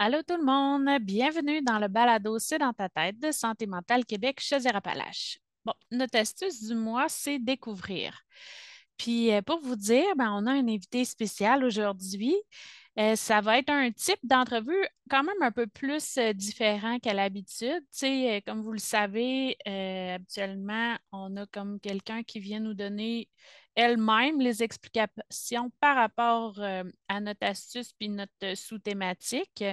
Allô tout le monde, bienvenue dans le balado C'est dans ta tête de Santé mentale Québec Chaudière-Appalaches. Bon, notre astuce du mois, c'est découvrir. Puis euh, pour vous dire, ben, on a un invité spécial aujourd'hui. Euh, ça va être un type d'entrevue quand même un peu plus euh, différent qu'à l'habitude. Tu sais, comme vous le savez, habituellement, on a comme quelqu'un qui vient nous donner elle-même les explications par rapport euh, à notre astuce puis notre sous-thématique.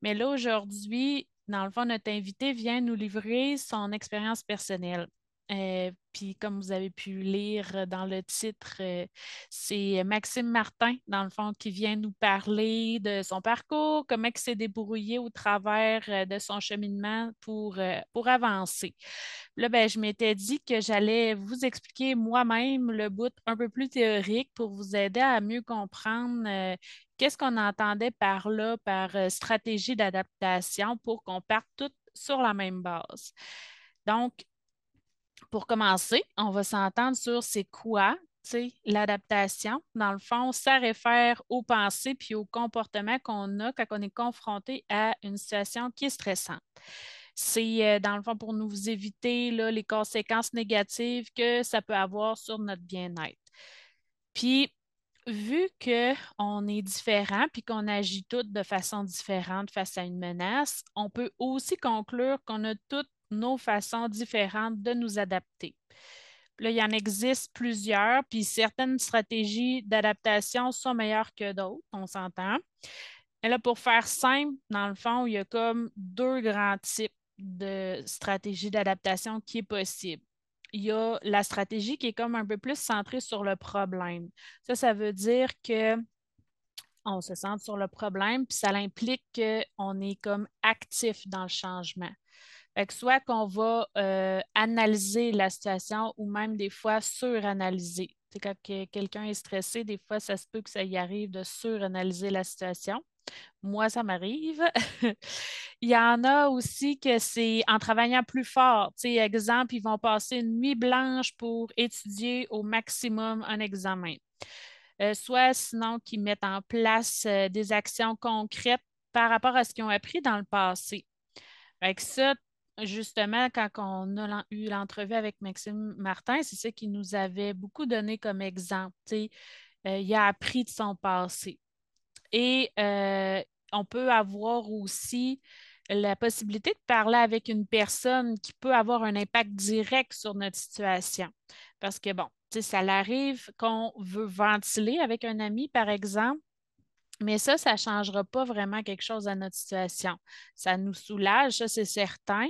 Mais là, aujourd'hui, dans le fond, notre invité vient nous livrer son expérience personnelle. Euh, puis comme vous avez pu lire dans le titre, euh, c'est Maxime Martin, dans le fond, qui vient nous parler de son parcours, comment il s'est débrouillé au travers euh, de son cheminement pour, pour avancer. Là, ben, je m'étais dit que j'allais vous expliquer moi-même le bout un peu plus théorique pour vous aider à mieux comprendre qu'est-ce qu'on entendait par là, par stratégie d'adaptation pour qu'on parte toutes sur la même base. Donc, pour commencer, on va s'entendre sur c'est quoi l'adaptation. Dans le fond, ça réfère aux pensées puis aux comportements qu'on a quand on est confronté à une situation qui est stressante. C'est, euh, dans le fond, pour nous éviter les conséquences négatives que ça peut avoir sur notre bien-être. Puis, vu qu'on est différent puis qu'on agit toutes de façon différente face à une menace, on peut aussi conclure qu'on a toutes nos façons différentes de nous adapter. Là, il y en existe plusieurs, puis certaines stratégies d'adaptation sont meilleures que d'autres, on s'entend. Et là, pour faire simple, dans le fond, il y a comme deux grands types de stratégies d'adaptation qui est possible. Il y a la stratégie qui est comme un peu plus centrée sur le problème. Ça, ça veut dire que on se centre sur le problème, puis ça implique qu'on est comme actif dans le changement soit qu'on va euh, analyser la situation ou même des fois suranalyser. quand quelqu'un est stressé, des fois, ça se peut que ça y arrive de suranalyser la situation. Moi, ça m'arrive. Il y en a aussi que c'est en travaillant plus fort. exemple, ils vont passer une nuit blanche pour étudier au maximum un examen. Euh, soit sinon qu'ils mettent en place euh, des actions concrètes par rapport à ce qu'ils ont appris dans le passé. Ça, justement, quand on a eu l'entrevue avec Maxime Martin, c'est ça qu'il nous avait beaucoup donné comme exemple. Euh, il a appris de son passé. Et euh, on peut avoir aussi la possibilité de parler avec une personne qui peut avoir un impact direct sur notre situation. Parce que, bon, ça arrive qu'on veut ventiler avec un ami, par exemple, mais ça, ça ne changera pas vraiment quelque chose à notre situation. Ça nous soulage, ça, c'est certain.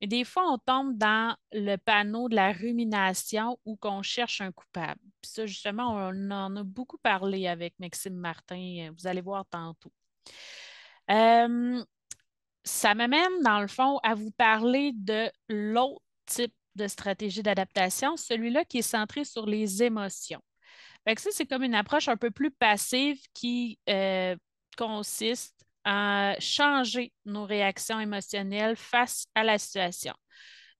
Mais des fois, on tombe dans le panneau de la rumination où qu'on cherche un coupable. Puis ça, justement, on en a beaucoup parlé avec Maxime Martin. Vous allez voir tantôt. Euh, ça m'amène, dans le fond, à vous parler de l'autre type de stratégie d'adaptation, celui-là qui est centré sur les émotions ça, c'est comme une approche un peu plus passive qui euh, consiste à changer nos réactions émotionnelles face à la situation.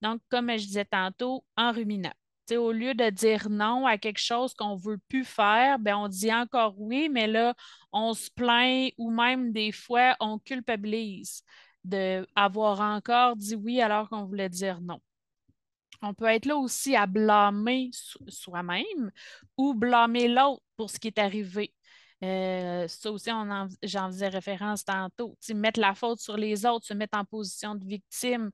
Donc, comme je disais tantôt, en ruminant. au lieu de dire non à quelque chose qu'on ne veut plus faire, ben, on dit encore oui, mais là, on se plaint ou même des fois, on culpabilise d'avoir encore dit oui alors qu'on voulait dire non. On peut être là aussi à blâmer soi-même ou blâmer l'autre pour ce qui est arrivé. Euh, ça aussi, j'en faisais référence tantôt. mettre la faute sur les autres, se mettre en position de victime,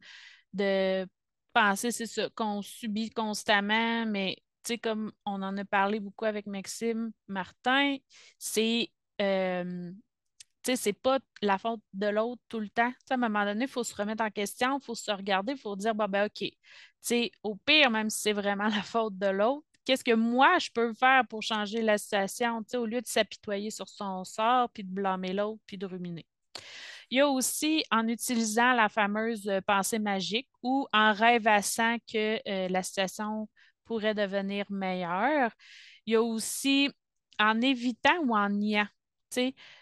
de penser, c'est ça, qu'on subit constamment, mais comme on en a parlé beaucoup avec Maxime Martin, c'est euh, sais, c'est pas la faute de l'autre tout le temps. à un moment donné, il faut se remettre en question, il faut se regarder, il faut dire, ben, OK, sais, au pire, même si c'est vraiment la faute de l'autre, qu'est-ce que moi, je peux faire pour changer la situation, au lieu de s'apitoyer sur son sort, puis de blâmer l'autre, puis de ruminer. Il y a aussi en utilisant la fameuse euh, pensée magique ou en rêvassant que euh, la situation pourrait devenir meilleure. Il y a aussi en évitant ou en niant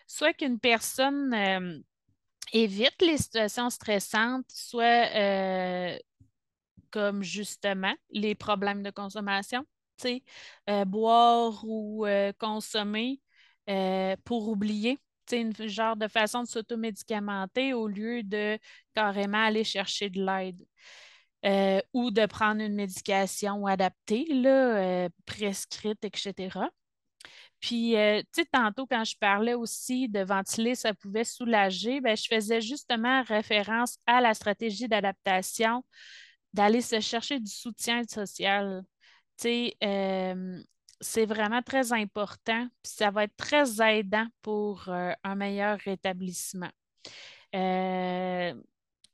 soit qu'une personne euh, évite les situations stressantes, soit euh, comme justement les problèmes de consommation, euh, boire ou consommer pour oublier une genre de façon de s'automédicamenter au lieu de carrément aller chercher de l'aide. Ou de prendre une médication adaptée, là, prescrite, etc. Puis, euh, tu sais, tantôt, quand je parlais aussi de ventiler, ça pouvait soulager, ben, je faisais justement référence à la stratégie d'adaptation, d'aller se chercher du soutien social. Tu sais, c'est vraiment très important, puis ça va être très aidant pour un meilleur rétablissement. Euh,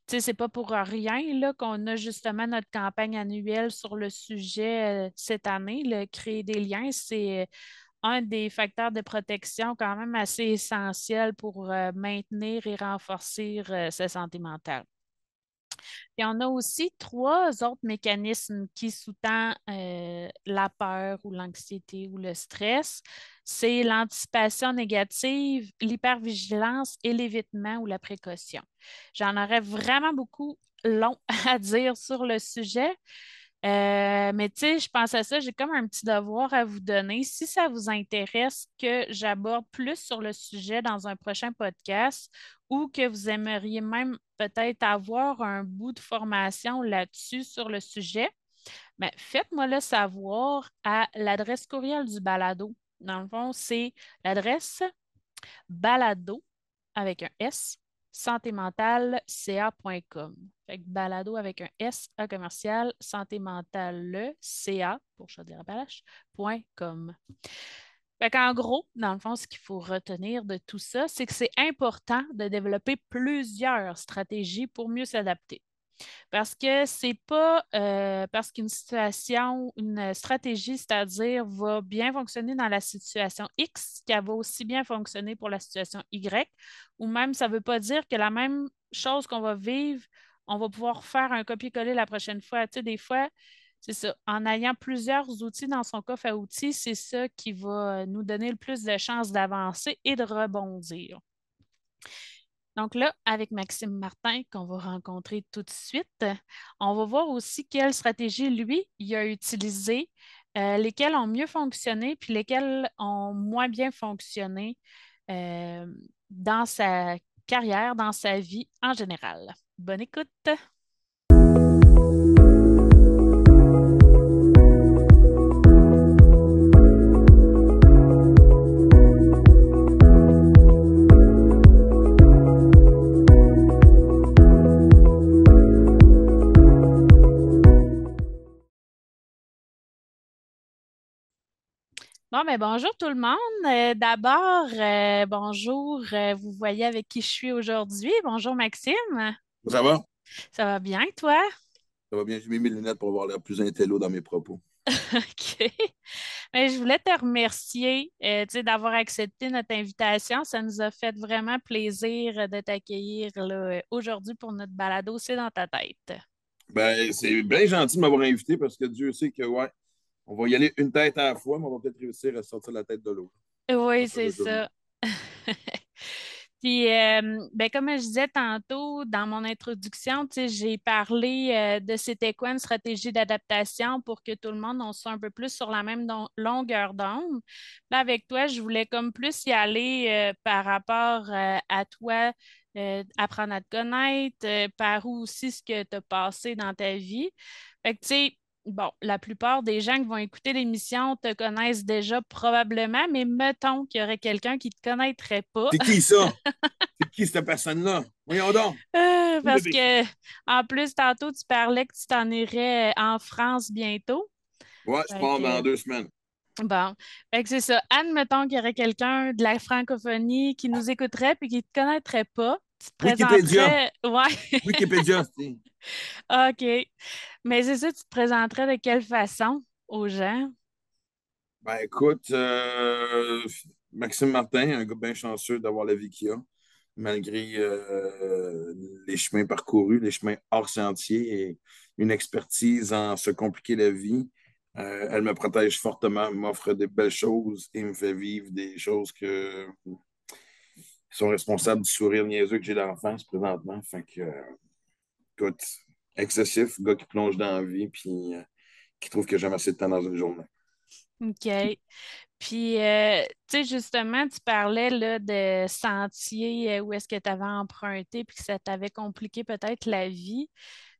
c'est pas pour rien qu'on a justement notre campagne annuelle sur le sujet euh, cette année. Le créer des liens, c'est euh, un des facteurs de protection quand même assez essentiel pour euh, maintenir et renforcer sa santé mentale. Et on a aussi trois autres mécanismes qui sous-tendent la peur ou l'anxiété ou le stress. C'est l'anticipation négative, l'hypervigilance et l'évitement ou la précaution. J'en aurais vraiment beaucoup long à dire sur le sujet. Euh, mais tu sais, je pense à ça, j'ai comme un petit devoir à vous donner. Si ça vous intéresse que j'aborde plus sur le sujet dans un prochain podcast ou que vous aimeriez même peut-être avoir un bout de formation là-dessus sur le sujet, ben, faites-moi le savoir à l'adresse courriel du balado. Dans le fond, c'est l'adresse balado avec un S santémentalca.com. Fait que balado avec un S A commercial santé mentale CA pour chaudière-appalaches.com. Fait qu'en gros, dans le fond, ce qu'il faut retenir de tout ça, c'est que c'est important de développer plusieurs stratégies pour mieux s'adapter. Parce que c'est pas euh, parce qu'une situation, une stratégie, c'est-à-dire va bien fonctionner dans la situation X qu'elle va aussi bien fonctionner pour la situation Y, ou même ça ne veut pas dire que la même chose qu'on va vivre, on va pouvoir faire un copier-coller la prochaine fois. Tu sais, des fois, c'est ça. En ayant plusieurs outils dans son coffre à outils, c'est ça qui va nous donner le plus de chances d'avancer et de rebondir. Donc là, avec Maxime Martin, qu'on va rencontrer tout de suite, on va voir aussi quelles stratégies, lui, il a utilisées, euh, lesquelles ont mieux fonctionné, puis lesquelles ont moins bien fonctionné euh, dans sa carrière, dans sa vie en général. Bonne écoute! Bon, mais bonjour tout le monde. Euh, d'abord, euh, bonjour, euh, vous voyez avec qui je suis aujourd'hui. Bonjour Maxime. Ça va? Ça va bien, toi? Ça va bien. J'ai mis mes lunettes pour avoir l'air plus intello dans mes propos. OK. Mais je voulais te remercier d'avoir accepté notre invitation. Ça nous a fait vraiment plaisir de t'accueillir aujourd'hui pour notre balado C'est dans ta tête. Ben, c'est bien gentil de m'avoir invité parce que Dieu sait que, ouais, on va y aller une tête à la fois, mais on va peut-être réussir à sortir la tête de l'autre. Oui, c'est ça. Puis, euh, ben, comme je disais tantôt dans mon introduction, j'ai parlé euh, de c'était quoi une stratégie d'adaptation pour que tout le monde on soit un peu plus sur la même longueur d'onde. Là, avec toi, je voulais comme plus y aller euh, par rapport à toi, apprendre à te connaître, par où aussi ce que tu as passé dans ta vie. Fait que, tu sais, bon, la plupart des gens qui vont écouter l'émission te connaissent déjà probablement, mais mettons qu'il y aurait quelqu'un qui ne te connaîtrait pas. C'est qui ça? C'est qui cette personne-là? Voyons donc. Euh, parce que, en plus, tantôt, tu parlais que tu t'en irais en France bientôt. Ouais, je pars dans deux semaines. Bon, c'est ça. Admettons qu'il y aurait quelqu'un de la francophonie qui nous écouterait puis qui ne te connaîtrait pas. Tu te Wikipédia. Ouais. Wikipédia, OK. Mais c'est ça, tu te présenterais de quelle façon aux gens? Ben écoute, euh, Maxime Martin, un gars bien chanceux d'avoir la vie qu'il a, malgré euh, les chemins parcourus, les chemins hors sentier et une expertise en se compliquer la vie. Euh, elle me protège fortement, m'offre des belles choses et me fait vivre des choses que, sont responsables du sourire niaiseux que j'ai d'enfance présentement. Fait que, écoute, excessif, gars qui plonge dans la vie puis euh, qui trouve que j'ai assez de temps dans une journée. OK. Puis, euh, tu sais, justement, tu parlais là, de sentiers euh, où est-ce que tu avais emprunté puis que ça t'avait compliqué peut-être la vie.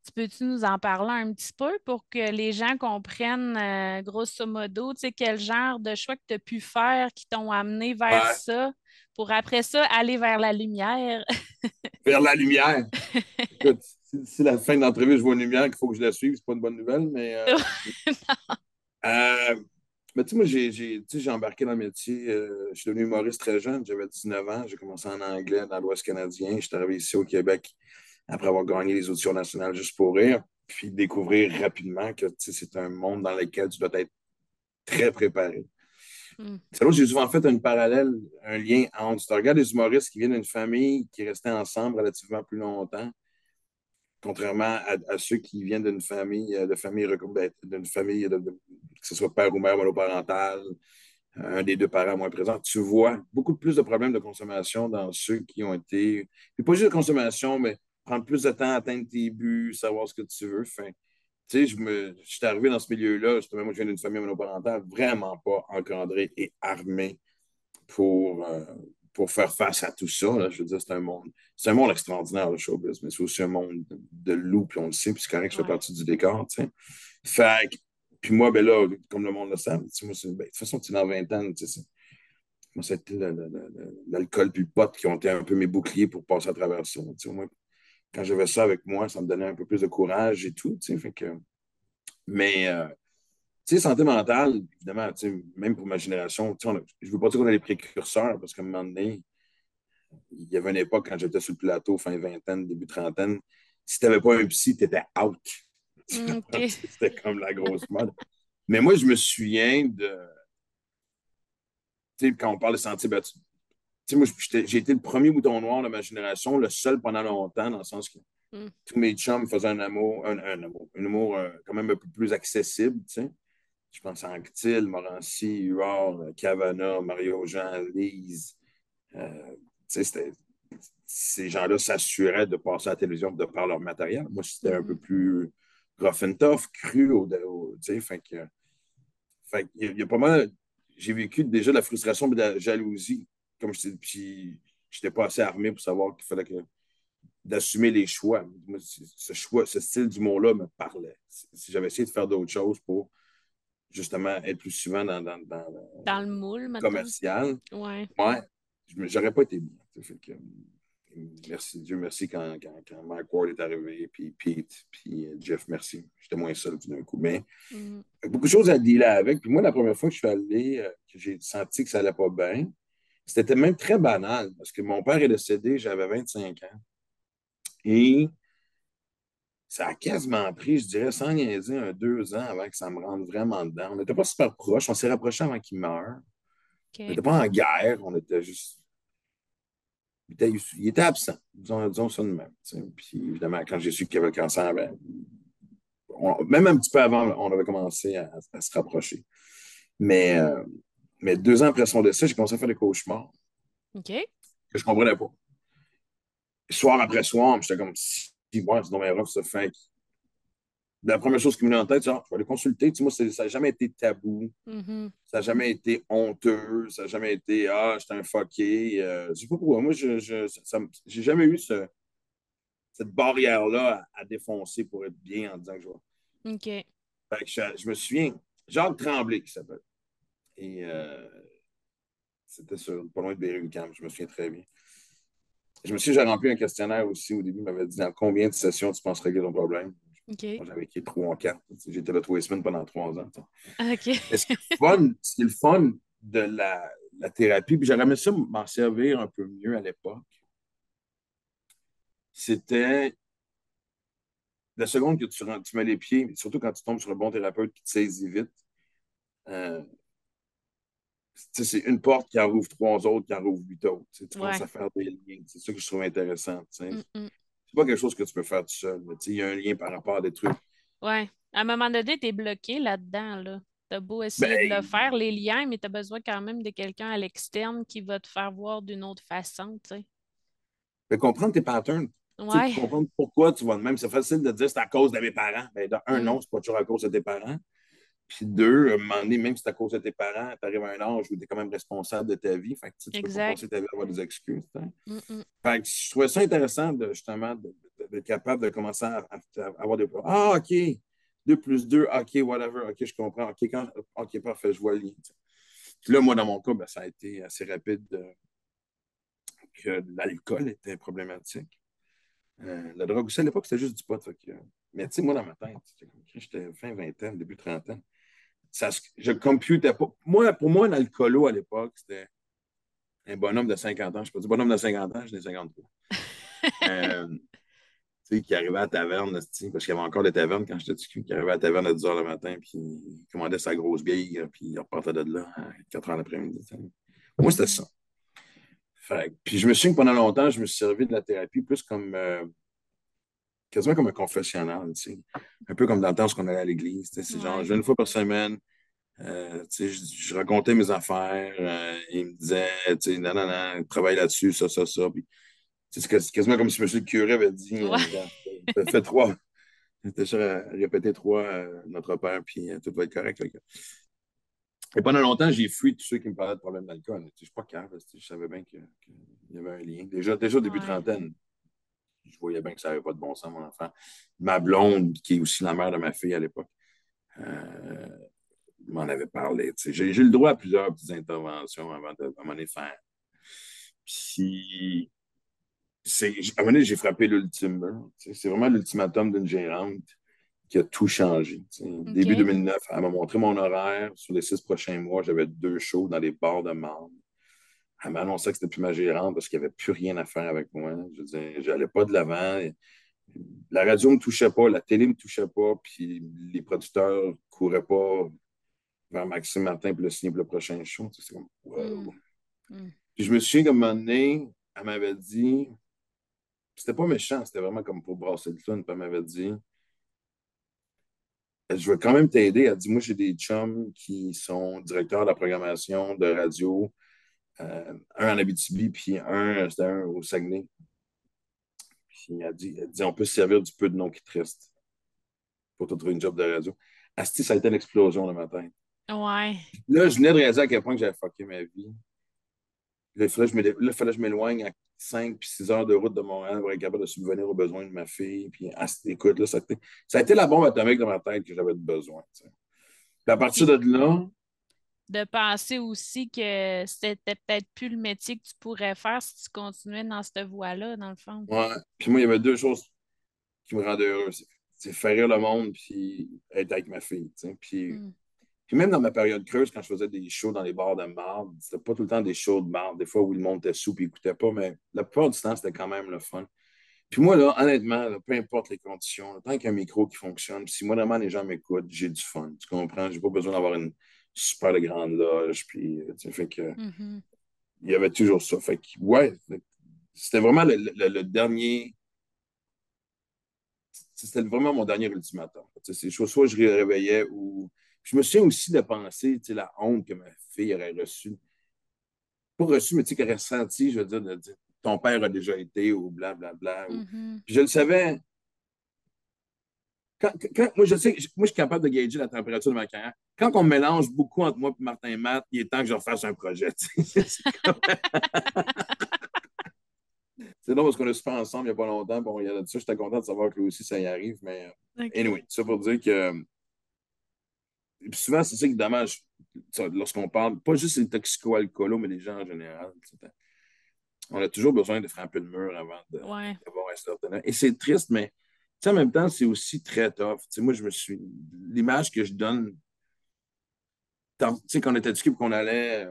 Tu peux-tu nous en parler un petit peu pour que les gens comprennent, euh, grosso modo, tu sais, quel genre de choix que tu as pu faire qui t'ont amené vers Ouais. ça, pour après ça aller vers la lumière? Vers la lumière. Écoute, si, la fin de l'entrevue, je vois une lumière qu'il faut que je la suive, c'est pas une bonne nouvelle, mais. euh, euh, mais tu sais, moi, j'ai embarqué dans le métier. euh, je suis devenu humoriste très jeune. J'avais 19 ans. J'ai commencé en anglais dans l'Ouest canadien. Je suis arrivé ici au Québec après avoir gagné les auditions nationales juste pour rire. Puis découvrir rapidement que c'est un monde dans lequel tu dois être très préparé. Hmm. C'est là j'ai souvent fait un parallèle, un lien entre. Tu regardes les humoristes qui viennent d'une famille qui restait ensemble relativement plus longtemps, contrairement à, à ceux qui viennent d'une famille, euh, de famille, ben, d'une famille, de- de- que ce soit père ou mère monoparentale, un des deux parents moins présents, tu vois beaucoup plus de problèmes de consommation dans ceux qui ont été. Puis pas juste de consommation, mais prendre plus de temps à atteindre tes buts, savoir ce que tu veux. Enfin, tu sais, je, me, je suis arrivé dans ce milieu-là, moi, je viens d'une famille monoparentale, vraiment pas encadrée et armée pour, euh, pour faire face à tout ça. Là. Je veux dire, c'est un monde, c'est un monde extraordinaire, le showbiz, mais c'est aussi un monde de, de loup, puis on le sait, puis c'est correct que je fais Ouais. partie du décor, tu sais. Fait que, puis moi, ben là, comme le monde le sait, moi, ben, de toute façon, tu es dans 20 ans, tu sais, moi, c'était l'alcool puis le pot qui ont été un peu mes boucliers pour passer à travers ça. Tu sais, quand j'avais ça avec moi, ça me donnait un peu plus de courage et tout, fait que... Mais, euh, tu sais, santé mentale, évidemment, même pour ma génération, on a- je ne veux pas dire qu'on a les précurseurs, parce qu'à un moment donné, il y avait une époque quand j'étais sur le plateau, fin vingtaine, début trentaine, si tu n'avais pas un psy, tu étais out. OK. C'était comme la grosse mode. Mais moi, je me souviens de. Tu sais, quand on parle de santé, ben, tu tu sais, moi, j'ai été le premier bouton noir de ma génération, le seul pendant longtemps, dans le sens que Mm. tous mes chums faisaient un amour, un, un amour, un euh, quand même un peu plus accessible, tu sais. Je pense à Anctil, Morancy, Huard, Cavana, Mario Jean, Lise. Euh, tu sais, c'était- ces gens-là s'assuraient de passer à la télévision de par leur matériel. Moi, c'était un Mhm. peu plus rough and tough, cru, au, au- tu sais, fait que, fait que il y, a- il y a pas mal. J'ai vécu déjà de la frustration et de la jalousie, comme je t'ai puis j'étais pas assez armé pour savoir qu'il fallait que d'assumer les choix. Moi, ce choix, ce style d'humour-là me parlait. Si j'avais essayé de faire d'autres choses pour justement être plus souvent dans, dans, dans le Dans le moule, maintenant. commercial, Ouais. ouais, j'aurais pas été bien. fait que, euh, merci, Dieu merci quand, quand, quand Mike Ward est arrivé, puis Pete, puis euh, Jeff, merci. J'étais moins seul d'un coup. Mais Mm. beaucoup de choses à dealer avec. Puis moi, la première fois que je suis allé, euh, que j'ai senti que ça allait pas bien, c'était même très banal parce que mon père est décédé, j'avais 25 ans. Et ça a quasiment pris, je dirais, sans niaiser, un deux ans avant que ça me rentre vraiment dedans. On n'était pas super proches, on s'est rapprochés avant qu'il meure. On n'était pas en guerre, on était juste. Il était, il était absent, disons, disons ça de même. Puis évidemment, quand j'ai su qu'il avait le cancer, ben, on- même un petit peu avant, on avait commencé à, à se rapprocher. Mais, euh, mais deux ans après son décès, j'ai commencé à faire des cauchemars OK. que je ne comprenais pas. Soir après soir, j'étais comme si, ouais, c'est dommage rough, ça fait. La première chose qui me venait en tête, c'est ah, je vais aller consulter. Tu sais, moi, ça n'a jamais été tabou. Mhm. Ça n'a jamais été honteux. Ça n'a jamais été Ah, j'étais un fucké. Euh, je sais pas pourquoi. Moi, je, j'ai jamais eu ce- cette barrière-là à, à défoncer pour être bien en disant que je vais. OK. Fait que je, je me souviens, Jacques Tremblay qui s'appelle. Et euh, c'était sur, pas loin de Berry-UQAM, je me souviens très bien. Je me souviens, j'ai rempli un questionnaire aussi au début. Il m'avait dit dans combien de sessions tu penses régler ton problème? J'avais écrit trois ou quatre. J'étais là trois semaines pendant trois ans. tu sais. OK. Mais ce qui est le fun, est le de la, la thérapie, puis j'aurais aimé ça m'en servir un peu mieux à l'époque, c'était la seconde que tu, tu mets les pieds, surtout quand tu tombes sur un bon thérapeute qui te saisit vite, euh, c'est une porte qui en rouvre trois autres, qui en rouvre huit autres. Tu tu Ouais. commences à faire des liens. C'est ça que je trouve intéressant. tu. Mm, mm. C'est pas quelque chose que tu peux faire tout seul. tu Il y a un lien par rapport à des trucs. Ouais. À un moment donné, tu es bloqué là-dedans, là. T'as beau essayer de Ben, le faire, les liens, mais tu as besoin quand même de quelqu'un à l'externe qui va te faire voir d'une autre façon, tu sais. comprendre tes patterns. Tu Ouais. comprendre pourquoi tu vas de même. C'est facile de dire c'est à cause de mes parents. Ben, de un, Mm. non, c'est pas toujours à cause de tes parents. Puis deux, à un moment donné, même si c'est à cause de tes parents, tu arrives à un âge où tu es quand même responsable de ta vie. Fait que tu peux pas passer ta vie à avoir des excuses. Fait que je trouvais ça intéressant de, justement d'être capable de commencer à, avoir des. Ah, OK. 2 plus 2, OK, whatever, OK, je comprends. OK, quand, OK, parfait, je vois le lien. Puis là, moi, dans mon cas, ben, ça a été assez rapide que l'alcool était problématique. Euh, la drogue aussi, à l'époque, c'était juste du pot. mais tu sais, moi, dans ma tête, j'étais fin vingtaine, début trentaine, ça, je computais pas. Moi, pour moi, un alcoolo à l'époque, c'était un bonhomme de 50 ans. Je ne pas dire bonhomme de 50 ans, j'en ai 53. euh, tu sais, qui arrivait à la taverne, parce qu'il y avait encore des tavernes quand j'étais petit, qui arrivait à la taverne à 10 h le matin, puis il commandait sa grosse bière, puis il repartait de là à 4 h l'après-midi. Moi, c'était ça puis je me souviens que pendant longtemps, je me suis servi de la thérapie plus comme euh, quasiment comme un confessionnal, un peu comme dans le temps où on allait à l'église. C'est genre, je une fois par semaine, euh, je, je, racontais mes affaires, euh, il me disait, non, non, non, travaille là-dessus, ça, ça, ça. c'est quasiment comme si M. le curé avait dit, ouais. fais trois, j'étais sûr à répéter trois, notre père, puis tout va être correct. Et pendant longtemps, j'ai fui tous ceux qui me parlaient de problèmes d'alcool. Je ne suis pas calme, je savais bien qu'il y avait un lien. Déjà, déjà au début de trentaine, je voyais bien que ça n'avait pas de bon sens, mon enfant. Ma blonde, qui est aussi la mère de ma fille à l'époque, euh, m'en avait parlé. J'ai eu le droit à plusieurs petites interventions avant de m'en faire. Puis, à un moment donné, j'ai frappé l'ultime C'est vraiment l'ultimatum d'une gérante qui a tout changé. Début 2009, elle m'a montré mon horaire. Sur les six prochains mois, j'avais deux shows dans les bars de marde. Elle m'a annoncé que c'était plus ma gérante parce qu'il n'y avait plus rien à faire avec moi. Je disais, j'allais pas de l'avant. La radio ne me touchait pas, la télé ne me touchait pas, puis les producteurs ne couraient pas vers Maxime Martin pour le signer pour le prochain show. C'est comme, wow. Mm. Mm. Puis je me souviens qu'à un moment donné, elle m'avait dit, c'était pas méchant, c'était vraiment comme pour brasser le fun, puis elle m'avait dit, je veux quand même t'aider. Elle dit Moi, j'ai des chums qui sont directeurs de la programmation de radio, euh, un en Abitibi, puis un, c'était un au Saguenay. Puis elle dit, elle dit On peut se servir du peu de nom qui te pour te trouver une job de radio. Asti, ça a été l'explosion le matin. Ouais. Là, je venais de réaliser à quel point j'avais fucké ma vie. Là, il fallait que je m'éloigne à 5 puis 6 heures de route de Montréal pour être capable de subvenir aux besoins de ma fille. Puis, écoute, là, ça, a été, ça a été la bombe atomique dans ma tête que j'avais besoin. Puis à partir de là. De penser aussi que c'était peut-être plus le métier que tu pourrais faire si tu continuais dans cette voie-là, dans le fond. Ouais. Puis moi, il y avait deux choses qui me rendaient heureux. C'est faire rire le monde puis être avec ma fille. Puis. Hmm. Puis même dans ma période creuse, quand je faisais des shows dans les bars de marde, c'était pas tout le temps des shows de marde. Des fois où le monde était sous et n'écoutait pas, mais la plupart du temps, c'était quand même le fun. Puis moi, là, honnêtement, peu importe les conditions, tant qu'il y a un micro qui fonctionne, si moi, vraiment, les gens m'écoutent, j'ai du fun. Tu comprends? J'ai pas besoin d'avoir une super grande loge. Puis, tu fait que. Mm-hmm. Il y avait toujours ça. Fait que, ouais, c'était vraiment le, dernier. C'était vraiment mon dernier ultimatum. C'est soit je réveillais ou je me souviens aussi de penser, tu sais, la honte que ma fille aurait reçue. Pas reçue, mais tu sais, qu'elle aurait senti, je veux dire, de dire ton père a déjà été ou blablabla. Bla, bla, mm-hmm. Puis je le savais. Quand, moi, je sais, moi, je suis capable de gager la température de ma carrière. Quand on mélange beaucoup entre moi et Martin et Matt, il est temps que je refasse un projet. C'est drôle parce qu'on a super ensemble il n'y a pas longtemps. Bon, il y a j'étais content de savoir que lui aussi, ça y arrive. Mais anyway, ça pour dire que et puis souvent, c'est ça qui est dommage lorsqu'on parle, pas juste des toxico-alcoolos, mais des gens en général. On a toujours besoin de frapper le mur avant d'avoir un certain Et c'est triste, mais en même temps, c'est aussi très tough. moi, je me suis. L'image que je donne, tu sais, quand on était du qu'on allait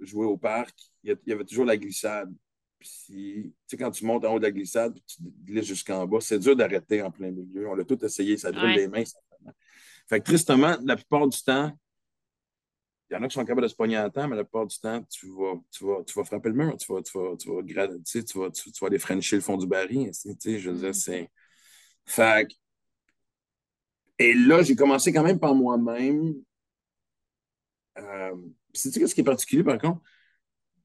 jouer au parc, il y avait toujours la glissade. Puis, tu sais, quand tu montes en haut de la glissade, puis tu glisses jusqu'en bas, c'est dur d'arrêter en plein milieu. On l'a tout essayé, ça brûle les mains, ça fait que tristement, la plupart du temps, il y en a qui sont capables de se pogner à temps, mais la plupart du temps, tu vas, tu vas, tu vas frapper le mur, tu vas, tu vas, tu vas, tu tu vas, tu, vas aller frencher le fond du baril. Je veux dire, mm. c'est. Fait Et là, j'ai commencé quand même par moi-même. Euh... Sais-tu ce qui est particulier, par contre?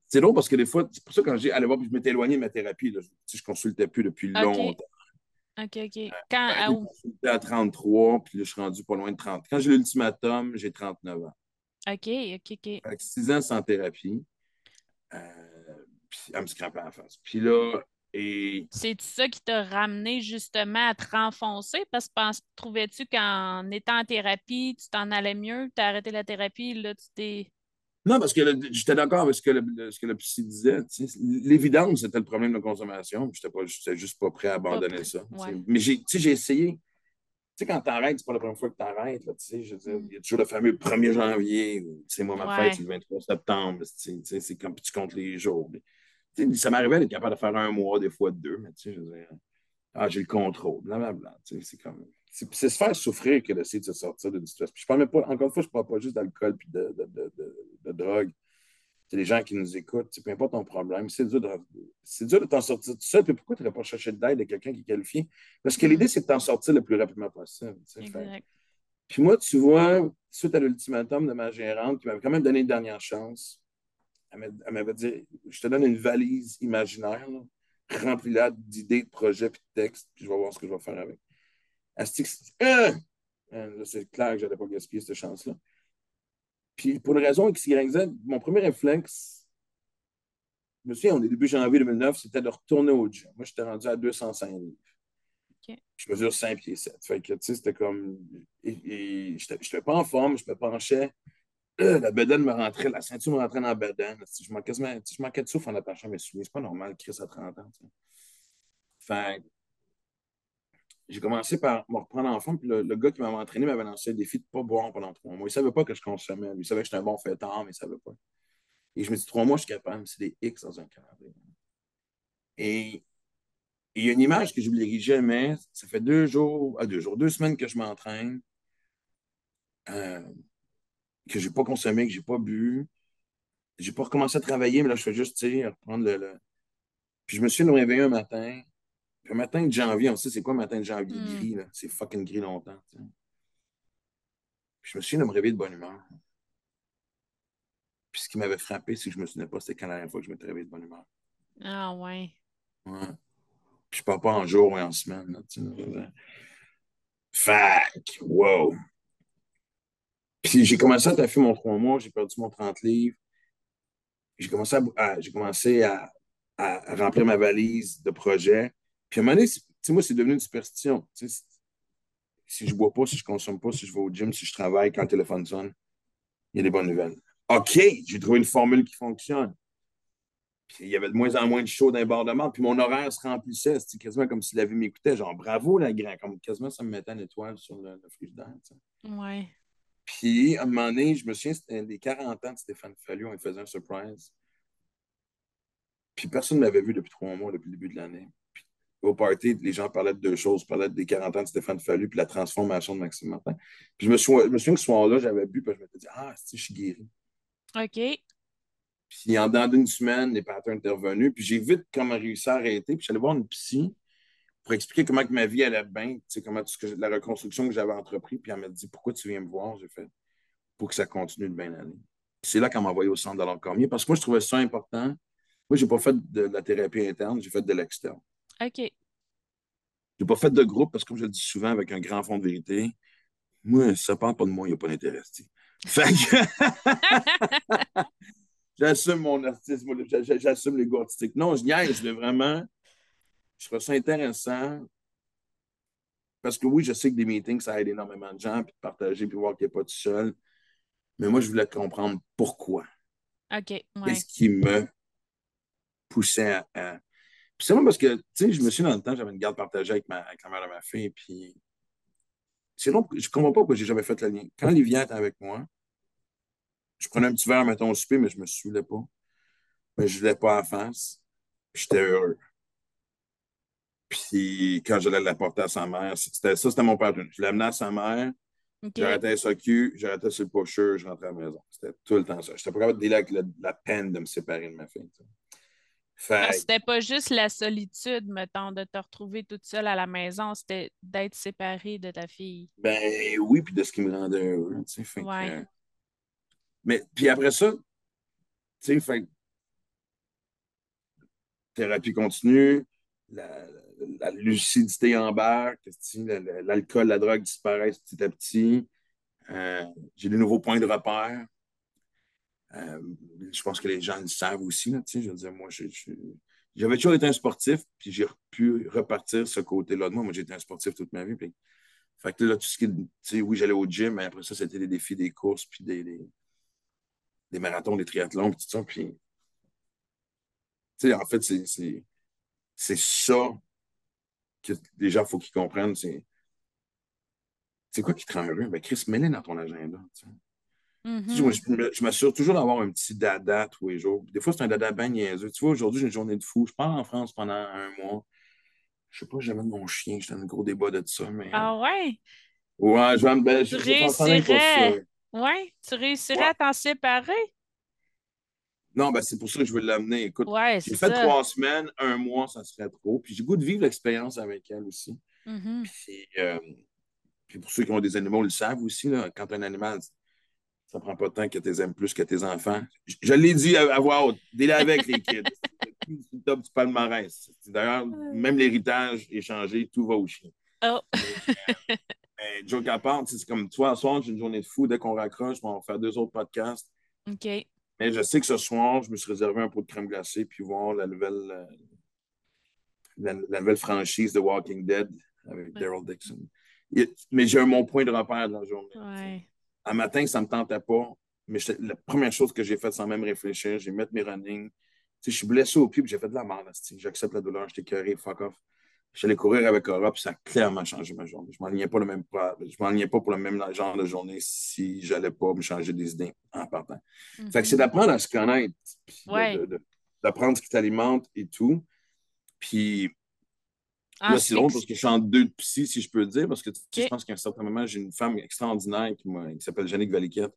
C'est drôle parce que des fois, c'est pour ça que quand j'ai allé voir, je m'étais éloigné de ma thérapie. Là, je ne consultais plus depuis longtemps. OK, OK. Euh, Quand, ben, à où? consulté à 33, puis là, je suis rendu pas loin de 30. Quand j'ai l'ultimatum, j'ai 39 ans. OK, OK, OK. Fait que 6 ans sans thérapie. Euh, puis elle me scrapait en face. Puis là, et C'est ça qui t'a ramené justement à te renfoncer? Parce que trouvais-tu qu'en étant en thérapie, tu t'en allais mieux, tu as arrêté la thérapie, là, tu t'es. Non, parce que j'étais d'accord avec ce que le, le- ce que le psy disait. L'évidence, c'était le problème de consommation. Pas, j'étais juste pas prêt à abandonner prêt. ça. Ouais. Mais j'ai, essayé. Tu sais, quand t'arrêtes, c'est pas la première fois que t'arrêtes. là, tu sais, je veux dire, Mm. Il y a toujours le fameux 1er janvier. sais, moi, ma Ouais. fête, c'est le 23 septembre. tu sais, C'est comme tu comptes les jours. Mais, ça m'arrivait d'être capable de faire un mois, des fois deux. Mais tu sais, je veux dire, ah, j'ai le contrôle, blablabla. C'est comme. C'est se faire souffrir que d'essayer de se sortir d'une situation. Puis je parle même pas, encore une fois, je parle pas juste d'alcool puis de, de, de, de, drogue. C'est les gens qui nous écoutent, peu importe ton problème, c'est dur de, t'en sortir tout seul. Puis pourquoi tu n'aurais pas cherché d'aide de quelqu'un qui est qualifié? Parce que l'idée, c'est de t'en sortir le plus rapidement possible. Exact. Puis moi, tu vois, suite à l'ultimatum de ma gérante, qui m'avait quand même donné une dernière chance, elle m'a- elle m'avait dit Je te donne une valise imaginaire, remplie-la d'idées, de projets, puis de textes, puis je vais voir ce que je vais faire avec. Elle se dit Euh! Euh, c'est clair que je n'allais pas gaspiller cette chance-là. Puis pour une raison X, Y, Z, mon premier réflexe, je me souviens, on est début janvier 2009, c'était de retourner au gym. Moi, j'étais rendu à 205 livres. Je mesure 5 pieds 7. Fait que, tu sais, c'était comme. Et, et j'étais j'étais pas en forme, je me penchais. La bedaine me rentrait, la ceinture me rentrait dans la bedaine. Je manquais, je manquais de souffle en attachant mes souliers. C'est pas normal, Chris, à 30 ans. j'ai commencé par me reprendre en forme. Puis le, gars qui m'avait entraîné m'avait lancé le défi de ne pas boire pendant trois mois. Il savait pas que je consommais. Il savait que j'étais un bon fêtard, mais il savait pas. Et je me dis, trois mois, je suis capable. C'est des X dans un calendrier. Et il y a une image que je n'oublierai jamais. Ça fait deux jours, ah, deux jours, deux semaines que je m'entraîne, euh, que je n'ai pas consommé, que je n'ai pas bu. Je n'ai pas recommencé à travailler, mais là, je fais juste, tu sais, reprendre le, le- Puis je me suis réveillé un matin. Puis un matin de janvier, on sait c'est quoi un matin de janvier Mm. gris, là? C'est fucking gris longtemps. tu sais. Puis je me suis de me réveiller de bonne humeur. Puis ce qui m'avait frappé, c'est que je me souvenais pas c'était quand la dernière fois que je m'étais réveillé de bonne humeur. Ah, ouais. Ouais. Puis je parle pas en jour et en semaine. Là, tu sais. Wow. Puis j'ai commencé à taffer mon trois mois, j'ai perdu mon 30 livres. J'ai commencé, à, j'ai commencé à, remplir ma valise de projets. Puis à un moment donné, moi, c'est devenu une superstition. Si je bois pas, si je consomme pas, si je vais au gym, si je travaille, quand le téléphone sonne, il y a des bonnes nouvelles. OK, j'ai trouvé une formule qui fonctionne. Puis il y avait de moins en moins de shows d'un bord de puis mon horaire se remplissait. C'était quasiment comme si la vie m'écoutait. Genre, bravo, la grand. Comme quasiment, ça me mettait une étoile sur le, le frigidaire. tu sais. Ouais. Puis, à un moment donné, je me souviens, c'était des 40 ans de Stéphane Fallu, on lui faisait un surprise. Puis personne ne m'avait vu depuis trois mois, depuis le début de l'année. Puis, au party, les gens parlaient de deux choses. Ils parlaient des 40 ans de Stéphane Fallu, puis la transformation de Maxime Martin. Puis je me, souviens, je me souviens que ce soir-là, j'avais bu, puis je m'étais dit, ah, si, je suis guéri. OK. Puis en dedans d'une semaine, les patterns étaient revenus. Puis j'ai vite comment réussi à arrêter. Puis je suis allé voir une psy pour expliquer comment que ma vie allait bien, tu sais, comment tout ce que, la reconstruction que j'avais entrepris. Puis elle m'a dit Pourquoi tu viens me voir? J'ai fait Pour que ça continue de bien aller. C'est là qu'elle m'a envoyé au centre de l'ordre cormier parce que moi, je trouvais ça important. Moi, je n'ai pas fait de la thérapie interne, j'ai fait de l'externe. OK. Je n'ai pas fait de groupe parce que, comme je le dis souvent avec un grand fond de vérité, moi, ça ne parle pas de moi, il n'y a pas d'intérêt. Fait que. J'assume mon artisme, j'assume l'ego artistique. Non, je niaise, je vraiment. Je trouve ça intéressant. Parce que oui, je sais que des meetings, ça aide énormément de gens, puis de partager, puis voir qu'il n'est pas tout seul. Mais moi, je voulais comprendre pourquoi. OK. Ouais. Qu'est-ce qui me poussait à. à... Puis c'est moi parce que, tu sais, je me suis dans le temps, j'avais une garde partagée avec, ma, avec la mère de ma fille, puis. C'est long, je comprends pas pourquoi j'ai jamais fait le lien. Quand Livia était avec moi, je prenais un petit verre, mettons, au souper, mais je me saoulais pas. Mais je ne voulais pas à la face. J'étais heureux. Puis quand j'allais l'apporter à sa mère, c'était ça, c'était mon père. Je l'amenais à sa mère, OK. j'arrêtais un SOQ, j'arrêtais sur le pusher, je rentrais à la maison. C'était tout le temps ça. J'étais pas capable de dealer avec le- la peine de me séparer de ma fille. Fait C'était pas juste la solitude, mettons, de te retrouver toute seule à la maison, c'était d'être séparée de ta fille. ben oui, puis de ce qui me rendait heureux. tu sais. Fait que, Ouais. mais puis après ça, tu sais, fait thérapie continue, la- la lucidité embarque, l'alcool, la drogue disparaissent petit à petit. Euh, j'ai de nouveaux points de repère. Euh, je pense que les gens le savent aussi. Là, je veux dire, moi, j'avais toujours été un sportif, puis j'ai pu repartir ce côté-là de moi. Moi, j'ai été un sportif toute ma vie. Puis, fait là, tout ce qui oui, j'allais au gym, mais après ça, c'était des défis, des courses, puis des, des, marathons, des triathlons, puis tout ça. En fait, c'est ça que les gens, il faut qu'ils comprennent. C'est c'est quoi qui te rend heureux? Ben, Chris, mets dans ton agenda. Mm-hmm. je, m'assure toujours d'avoir un petit dada tous les jours. Des fois, c'est un dada bien niaiseux. Tu vois, aujourd'hui, j'ai une journée de fou. Je pars en France pendant un mois. Je sais pas, j'amène mon chien. J'étais dans un gros débat de ça. Mais... Ah ouais? Ouais, je vais me. Ben, tu réussirais. Ouais, tu réussirais à t'en séparer? Non, ben c'est pour ça que je veux l'amener. Écoute, ouais, j'ai fait trois semaines, un mois, ça serait trop. Puis j'ai goût de vivre l'expérience avec elle aussi. Mm-hmm. Puis, euh, puis pour ceux qui ont des animaux, ils le savent aussi, là, quand un animal, ça prend pas de temps que tu aimes plus que tes enfants. Je, l'ai dit à, voix haute, délai avec les kids. C'est le top du palmarès. D'ailleurs, même l'héritage est changé, tout va au chien. Oh. mais, joke à part, c'est comme toi, soir, j'ai une journée de fou. Dès qu'on raccroche, on va faire deux autres podcasts. OK. Mais je sais que ce soir, je me suis réservé un pot de crème glacée puis voir la nouvelle, euh, la, nouvelle franchise de Walking Dead avec Daryl Dixon mais j'ai mon point de repère de la journée. Un matin, ça ne me tentait pas, mais la première chose que j'ai faite sans même réfléchir, j'ai mis mes running. je suis blessé au pied, j'ai fait de la merde. J'accepte la douleur, j'étais curé, fuck off. J'allais courir avec Aura, puis ça a clairement changé ma journée. Je ne m'enlignais pas, le même, je pas pour le même genre de journée si je n'allais pas me changer des idées en partant. Fait que c'est mhm. d'apprendre à se connaître, d'apprendre ce qui t'alimente et tout. Puis ah, c'est long parce que je suis en deux de psy, si je peux dire, parce que je pense qu'à un certain moment, j'ai une femme extraordinaire qui, s'appelle Jannick Valiquette,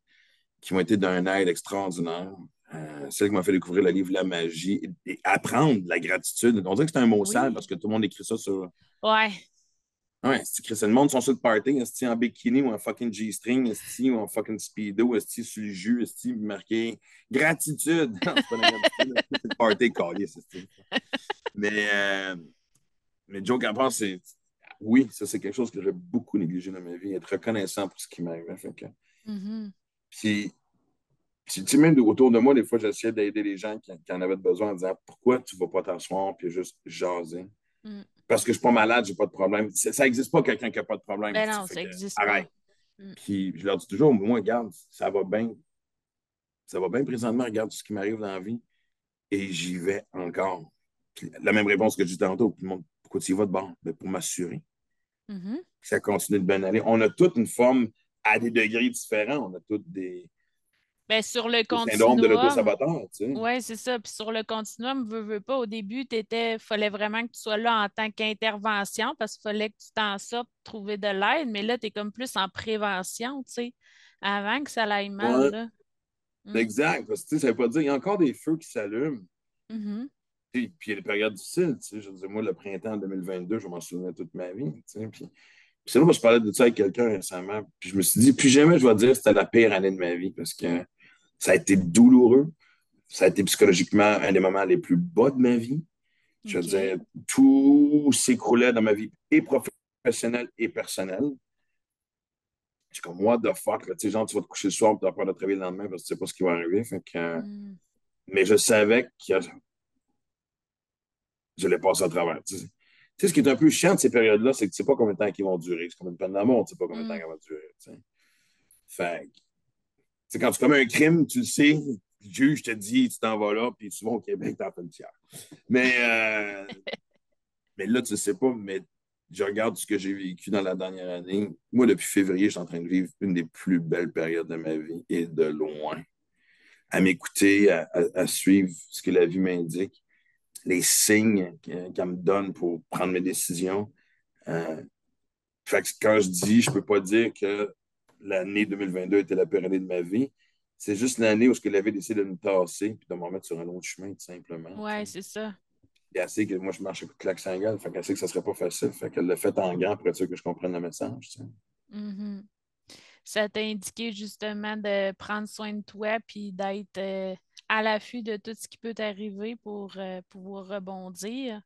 qui m'a été d'un aide extraordinaire. Euh, celle qui m'a fait découvrir le livre La magie et, apprendre la gratitude. On dirait que c'est un mot sale parce que tout le monde écrit ça sur. Ouais. Ouais, c'est le monde sont sur le party, est en bikini ou en fucking G-string, est ou en fucking speedo, est sur le jus, est marqué gratitude. c'est pas la gratitude, c'est le party c'est Mais. Euh, mais Joe Gabard, c'est. Oui, ça, c'est quelque chose que j'ai beaucoup négligé dans ma vie, être reconnaissant pour ce qui m'arrive. Que... Mm-hmm. Puis, tu sais, même autour de moi, des fois, j'essayais d'aider les gens qui, en avaient besoin en disant pourquoi tu ne vas pas t'asseoir puis juste jaser? Mm. Parce que je ne suis pas malade, je n'ai pas de problème. Ça n'existe pas quelqu'un qui n'a pas de problème. Ben non, ça n'existe pas. Mm. Puis je leur dis toujours, moi, regarde, ça va bien. Ça va bien présentement, regarde ce qui m'arrive dans la vie. Et j'y vais encore. La même réponse que j'ai dit tantôt. Tout le monde, pourquoi tu y vas de bord? Ben, pour m'assurer mm-hmm. que ça continue de bien aller. On a toute une forme à des degrés différents. On a toutes des. Ben, sur le continuum. de l'auto-saboteur, tu sais. Oui, c'est ça. Puis sur le continuum, veux, veux pas, au début, il fallait vraiment que tu sois là en tant qu'intervention parce qu'il fallait que tu t'en sortes, trouver de l'aide. Mais là, tu es comme plus en prévention, tu sais, avant que ça aille mal. Là. Mm. Exact. Parce que, ça veut pas dire, il y a encore des feux qui s'allument. Mm-hmm. Puis, il y a des périodes difficiles. Je veux moi, le printemps 2022, je m'en souviens toute ma vie. Puis, c'est là que je parlais de ça avec quelqu'un récemment. Puis je me suis dit, plus jamais je vais dire que c'était la pire année de ma vie parce que ça a été douloureux. Ça a été psychologiquement un des moments les plus bas de ma vie. Je veux dire, tout s'écroulait dans ma vie et professionnelle et personnelle. C'est comme, what the fuck, tu sais, genre, tu vas te coucher le soir et tu vas peur de te réveiller le lendemain parce que tu sais pas ce qui va arriver. Mm. Mais je savais que je l'ai passé à travers. Tu sais, ce qui est un peu chiant de ces périodes-là, c'est que tu ne sais pas combien de temps ils vont durer. C'est comme une peine d'amour, tu ne sais pas combien de temps mm. elle va durer. Tu sais. Fait que, quand tu commets un crime, tu le sais, le juge te dit, tu t'en vas là, puis souvent au Québec, tu en fais une tiers. Mais, euh, mais là, tu ne sais pas, mais je regarde ce que j'ai vécu dans la dernière année. Moi, depuis février, je suis en train de vivre une des plus belles périodes de ma vie, et de loin. À m'écouter, à suivre ce que la vie m'indique les signes qu'elle me donne pour prendre mes décisions. Euh, quand je dis, je ne peux pas dire que l'année 2022 était la pire année de ma vie. C'est juste l'année où elle avait décidé de me tasser et de me remettre sur un autre chemin, tout simplement. Oui, c'est ça. Et elle sait que moi, je marche de claque single, fait qu'elle sait que ça ne serait pas facile. Fait qu'elle l'a fait en grand pour être sûr que je comprenne le message. Mm-hmm. Ça t'a indiqué justement de prendre soin de toi puis d'être euh, à l'affût de tout ce qui peut t'arriver pour euh, pouvoir rebondir.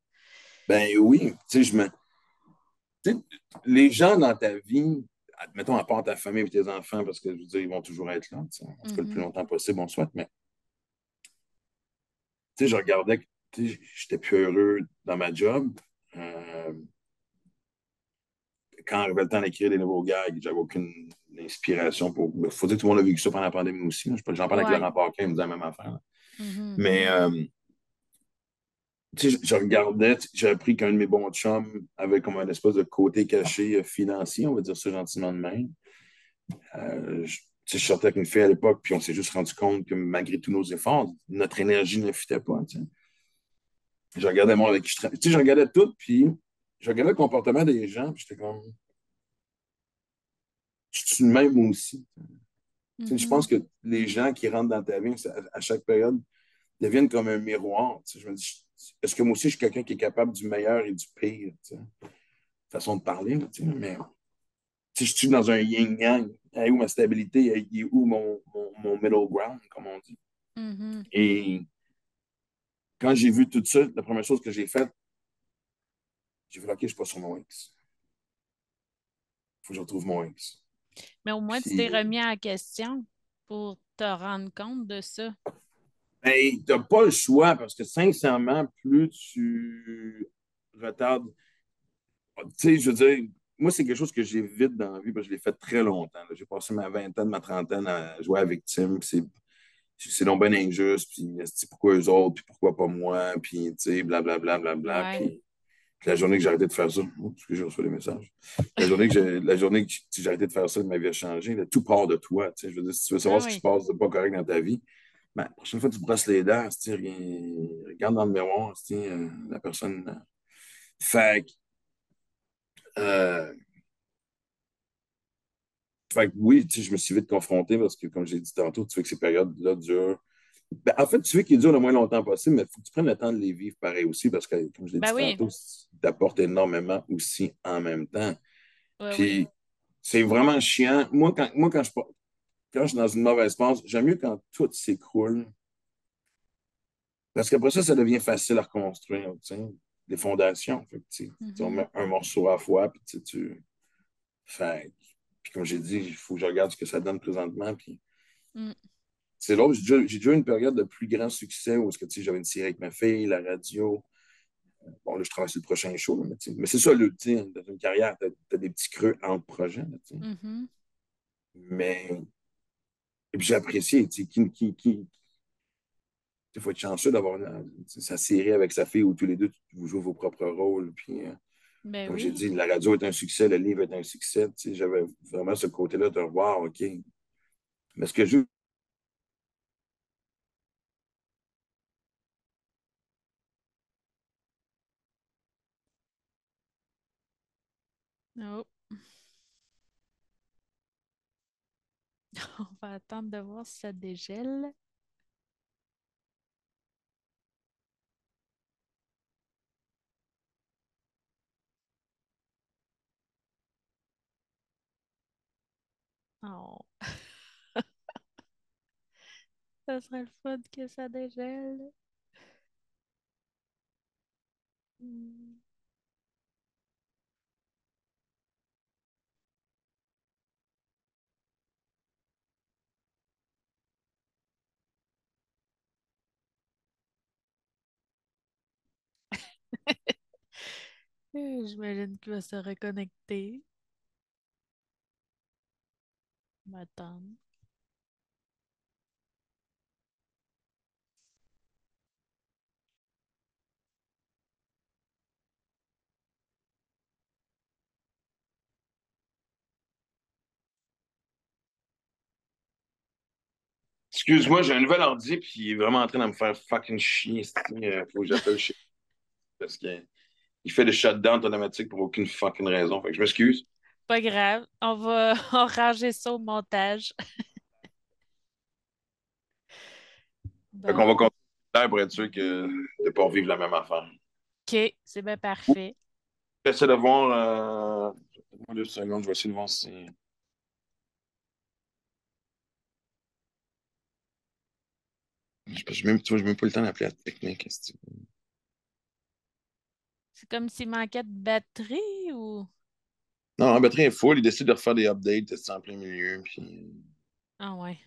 Ben oui, tu sais, je me. les gens dans ta vie, admettons, à part ta famille et tes enfants, parce que je veux dire, ils vont toujours être là, en tout cas, le plus Mhm. longtemps possible, on souhaite, mais tu sais, je regardais, tu sais, j'étais plus heureux dans ma job. Euh, quand arrivait le temps d'écrire des nouveaux gags, j'avais aucune inspiration pour. Il faut dire que tout le monde a vécu ça pendant la pandémie aussi. J'en parlais avec Ouais. Laurent Paquin, il me disait la même affaire. Mhm. Mais euh, tu sais, je, je regardais, j'ai appris qu'un de mes bons chums avait comme un espèce de côté caché euh, financier, on va dire ça gentiment de même. Euh, je, tu sais, je sortais avec une fille à l'époque, puis on s'est juste rendu compte que malgré tous nos efforts, notre énergie ne fitait pas. tu sais. Je regardais moi avec qui je travaillais. Tu sais, je regardais tout, puis je regardais le comportement des gens, puis j'étais comme. Je suis le même moi aussi. Je Mhm. pense que les gens qui rentrent dans ta vie ça- à chaque période deviennent comme un miroir. tu sais. Je me dis, est-ce que moi aussi je suis quelqu'un qui est capable du meilleur et du pire? tu sais? Façon de parler, mais sais, je suis dans un yin-yang. Elle est où ma stabilité? Elle est où mon, mon, mon middle ground, comme on dit? Mhm. Et quand j'ai vu tout ça, la première chose que j'ai faite, j'ai fait OK, je suis pas sur mon X. Il faut que je retrouve mon X. Mais au moins, tu t'es remis en question pour te rendre compte de ça. Ben, t'as pas le choix parce que sincèrement, plus tu retardes, tu sais, je veux dire, moi, c'est quelque chose que j'évite dans la vie parce que je l'ai fait très longtemps. J'ai passé ma vingtaine, ma trentaine à jouer à victime. C'est c'est donc bien injuste. Puis pourquoi eux autres, puis pourquoi pas moi, puis tu sais, blablabla, blablabla. Ouais. Puis, puis la journée que j'ai arrêté de faire ça, parce que j'ai reçu des messages. La journée que j'ai, la journée que j'ai arrêté de faire ça, ma vie a changé. là. tout part de toi. tu sais. Je veux dire, si tu veux savoir Ah ce qui oui. se passe de pas correct dans ta vie, ben, la prochaine fois que tu brosses les dents, regarde dans le miroir, euh, la personne. euh, Fait que, euh, fait que oui, je me suis vite confronté parce que, comme j'ai dit tantôt, tu veux que ces périodes-là durent. Ben, en fait, tu veux qu'ils durent le moins longtemps possible, mais il faut que tu prennes le temps de les vivre pareil aussi parce que, comme je l'ai Ben dit oui. tantôt, ça t'apporte énormément aussi en même temps. Ouais, oui. Puis c'est vraiment chiant. Moi, quand, moi, quand je, quand je suis dans une mauvaise passe, j'aime mieux quand tout s'écroule. Parce qu'après ça, ça devient facile à reconstruire, tu sais, des fondations. Fait tu Mhm. remets un morceau à la fois, puis tu sais, tu. Fait puis comme j'ai dit, il faut que je regarde ce que ça donne présentement. Puis Mm. c'est l'autre. J'ai déjà, j'ai déjà eu une période de plus grand succès où que, j'avais une série avec ma fille, la radio. Bon, là, je travaille sur le prochain show, mais, c'est ça, le, dans une carrière, tu as, des petits creux entre projets. là, tu sais. Mhm. Mais et puis j'ai apprécié, tu sais, qui, qui, qui, il faut être chanceux d'avoir la- sa série avec sa fille où tous les deux, vous jouez vos propres rôles. Puis, euh, Ben comme oui. j'ai dit, la radio est un succès, le livre est un succès. Tu sais, J'avais vraiment ce côté-là de voir, OK. Mais ce que je Oh. On va attendre de voir si ça dégèle. Oh. Ça serait le fun que ça dégèle. Hmm. Euh, J'imagine qu'il va se reconnecter. On va attendre. Excuse-moi, j'ai un nouvel ordi, puis il est vraiment en train de me faire fucking chier. Il faut que j'appelle chez parce qu'il fait des shutdowns automatiques pour aucune fucking raison. Fait que je m'excuse. Pas grave. On va ranger ça au montage. Fait qu'on va continuer pour être sûr que, de ne pas revivre la même affaire. OK, c'est bien parfait. J'essaie de voir. Euh... Deux secondes, je vais essayer de voir si. Je n'ai même pas le temps d'appeler la technique. C'est comme s'il manquait de batterie ou? Non, la batterie est full. Il décide de refaire des updates c'est en plein milieu. Puis... Ah ouais.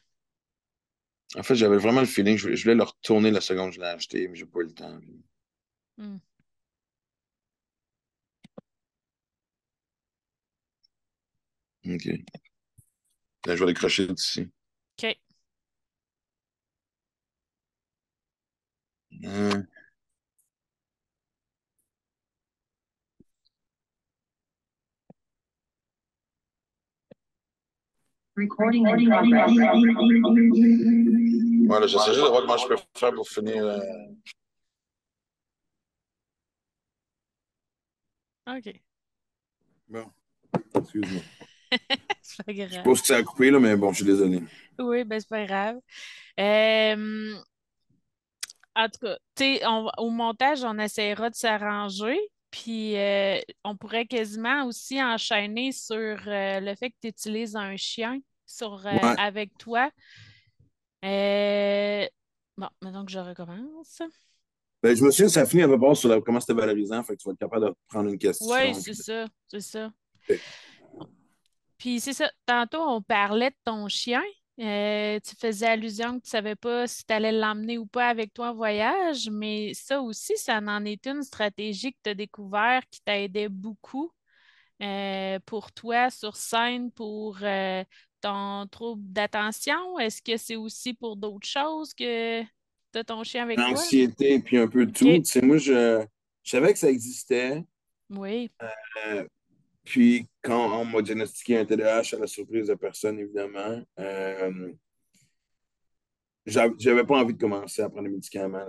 En fait, j'avais vraiment le feeling. Je, voulais le retourner la seconde que je l'ai acheté, mais j'ai pas eu le temps. Hmm. OK. Là, je vais décrocher d'ici. OK. Hum. Recording in progress. Voilà, j'essaie juste de voir comment je peux faire pour finir. Euh... OK. Bon. Excuse-moi. c'est pas grave. Je pense que ça a coupé, là, mais bon, je suis désolé. Oui, ben c'est pas grave. Euh... En tout cas, on, au montage, on essaiera de s'arranger. Puis euh, on pourrait quasiment aussi enchaîner sur euh, le fait que tu utilises un chien sur, euh, avec toi. bon, maintenant que je recommence. Ben, je me souviens, ça a fini à peu sur comment c'était valorisant, fait que tu vas être capable de prendre une question. Oui, c'est ça, c'est ça. Puis c'est ça, tantôt on parlait de ton chien. Euh, tu faisais allusion que tu ne savais pas si tu allais l'emmener ou pas avec toi en voyage, mais ça aussi, ça en est une stratégie que tu as découvert qui t'a aidé beaucoup euh, pour toi sur scène, pour euh, ton trouble d'attention. Est-ce que c'est aussi pour d'autres choses que tu as ton chien avec toi? L'anxiété, puis un peu de tout. moi, je, je, savais que ça existait. Oui. Puis, quand on m'a diagnostiqué un TDAH, à la surprise de personne, évidemment, euh, j'avais pas envie de commencer à prendre des médicaments.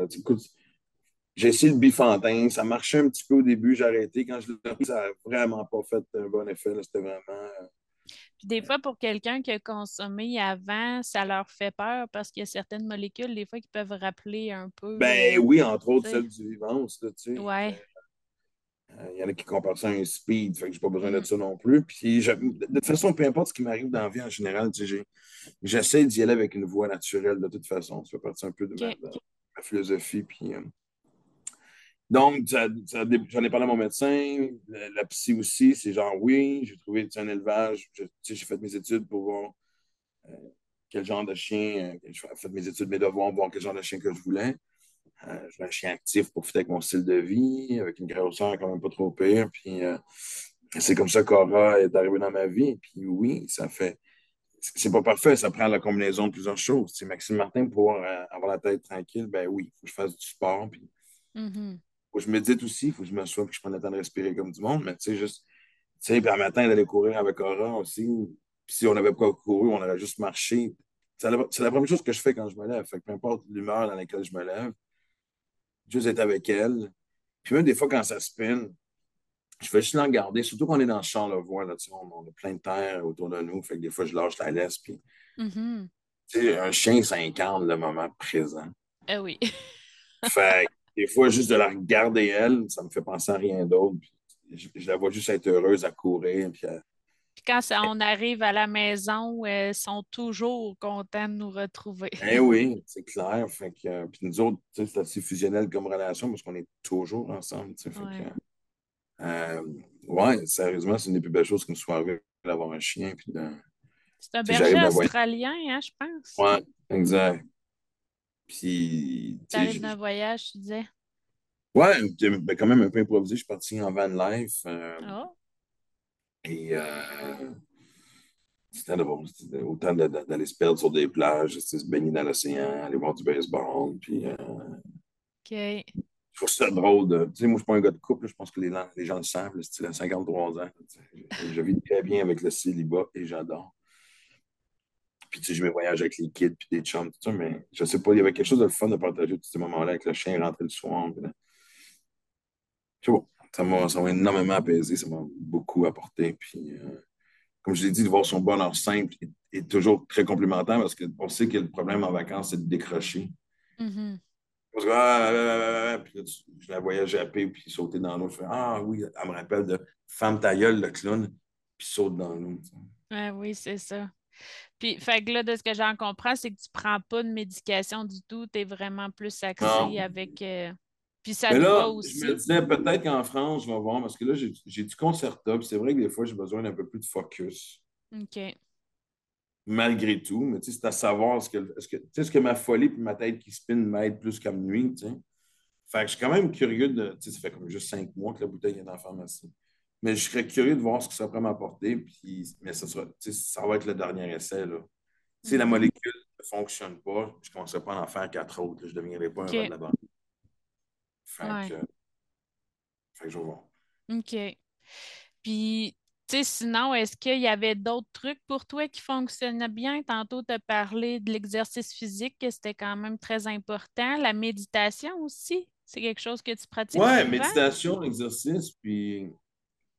j'ai essayé le bifantin, ça marchait un petit peu au début, j'ai arrêté. Quand je l'ai pris, ça n'a vraiment pas fait un bon effet. C'était vraiment. Euh, puis des fois, pour quelqu'un qui a consommé avant, ça leur fait peur parce qu'il y a certaines molécules, des fois, qui peuvent rappeler un peu. Ben oui, entre autres, celle du vivant, tu sais. Ouais. Euh, il y en a qui comparent ça à un speed, fait que j'ai pas besoin de ça non plus. Puis de toute façon, peu importe ce qui m'arrive dans la vie en général, j'essaie d'y aller avec une voix naturelle de toute façon. Ça fait partie un peu de, ma, philosophie. Puis, euh, donc, j'en ai parlé à mon médecin, la, psy aussi, c'est genre oui, j'ai trouvé un élevage, j'ai fait mes études pour voir euh, quel genre de chien, j'ai fait mes études, mes devoirs, voir quel genre de chien que je voulais. Euh, je un chien actif pour fitter avec mon style de vie, avec une grosseur quand même pas trop pire. Puis euh, c'est comme ça qu'Aura est arrivée dans ma vie. Puis oui, ça fait. C'est pas parfait, ça prend la combinaison de plusieurs choses. C'est Maxime Martin, pour euh, avoir la tête tranquille, ben oui, il faut que je fasse du sport. Puis mm-hmm. faut que je médite aussi, il faut que je me sois, que je prenne le temps de respirer comme du monde. Mais tu sais, juste. Tu sais, puis un matin, d'aller courir avec Aura aussi. Puis si on n'avait pas couru, on aurait juste marché. C'est la, la, première chose que je fais quand je me lève. Fait que peu importe l'humeur dans laquelle je me lève, juste être avec elle. Puis même des fois, quand ça spin, je fais juste l'en garder, surtout quand on est dans le champ, le voit, là, on, on, a plein de terre autour de nous, fait que des fois, je lâche la laisse, puis... Mm-hmm. Un chien, ça incarne le moment présent. Ah oui. fait que des fois, juste de la regarder, elle, ça me fait penser à rien d'autre. Je, je, la vois juste être heureuse à courir, puis à, quand on arrive à la maison, elles sont toujours contents de nous retrouver. Eh oui, c'est clair. Fait que, puis nous autres, c'est assez fusionnel comme relation parce qu'on est toujours ensemble. Fait ouais. Euh, ouais, sérieusement, c'est une des plus belles choses qui me soit arrivée d'avoir un chien. Puis C'est un berger australien, hein, je pense. Oui, exact. Puis. Tu arrives d'un voyage, tu disais? Ouais, ben, quand même un peu improvisé. Je suis parti en van life. Euh, oh. Et euh, c'était autant d'aller se perdre sur des plages, se baigner dans l'océan, aller voir du baseball. Puis, euh, OK. Je trouve ça drôle. De, tu sais, moi, je ne suis pas un gars de couple. Je pense que les, les gens le savent. C'est à 53 ans. Je, vis très bien avec le célibat et j'adore. Puis, tu sais, je me voyage avec les kids puis des chums, tout ça, mais je sais pas, il y avait quelque chose de fun de partager tous ces moments-là avec le chien rentrer le soir. C'est bon ça m'a énormément apaisé, ça m'a beaucoup apporté. Puis, euh, comme je l'ai dit, de voir son bonheur simple est, toujours très complémentaire parce qu'on sait que le problème en vacances, c'est de décrocher. Mm-hmm. Parce que, ah, ah, ah, puis je la voyais japper puis sauter dans l'eau. Je fais Ah oui, elle me rappelle de Femme ta gueule, le clown, puis saute dans l'eau. oui, c'est ça. Puis, fait que là, de ce que j'en comprends, c'est que tu ne prends pas de médication du tout. Tu es vraiment plus axé avec. Euh, Puis ça Mais te va là, aussi. je me disais peut-être qu'en France, je vais voir, parce que là, j'ai du concerta, puis c'est vrai que des fois, j'ai besoin d'un peu plus de focus, OK. malgré tout. Mais tu sais, c'est à savoir ce que, que, tu sais, est-ce que ma folie puis ma tête qui spin m'aide plus comme nuit, tu sais. Fait que je suis quand même curieux de. Tu sais, ça fait comme juste cinq mois que la bouteille est dans la pharmacie. Mais je serais curieux de voir ce que ça pourrait m'apporter. Puis, mais ça, sera, tu sais, ça va être le dernier essai. Là. Si la Mhm. molécule ne fonctionne pas, je ne commencerai pas à en faire quatre autres. là. Je ne deviendrai pas un de la banque. Fait Ouais. que, fait que je vais voir. OK. Puis, tu sais, sinon, est-ce qu'il y avait d'autres trucs pour toi qui fonctionnaient bien? Tantôt, tu as parlé de l'exercice physique, que c'était quand même très important. La méditation aussi, c'est quelque chose que tu pratiques Ouais, souvent? méditation, exercice, puis,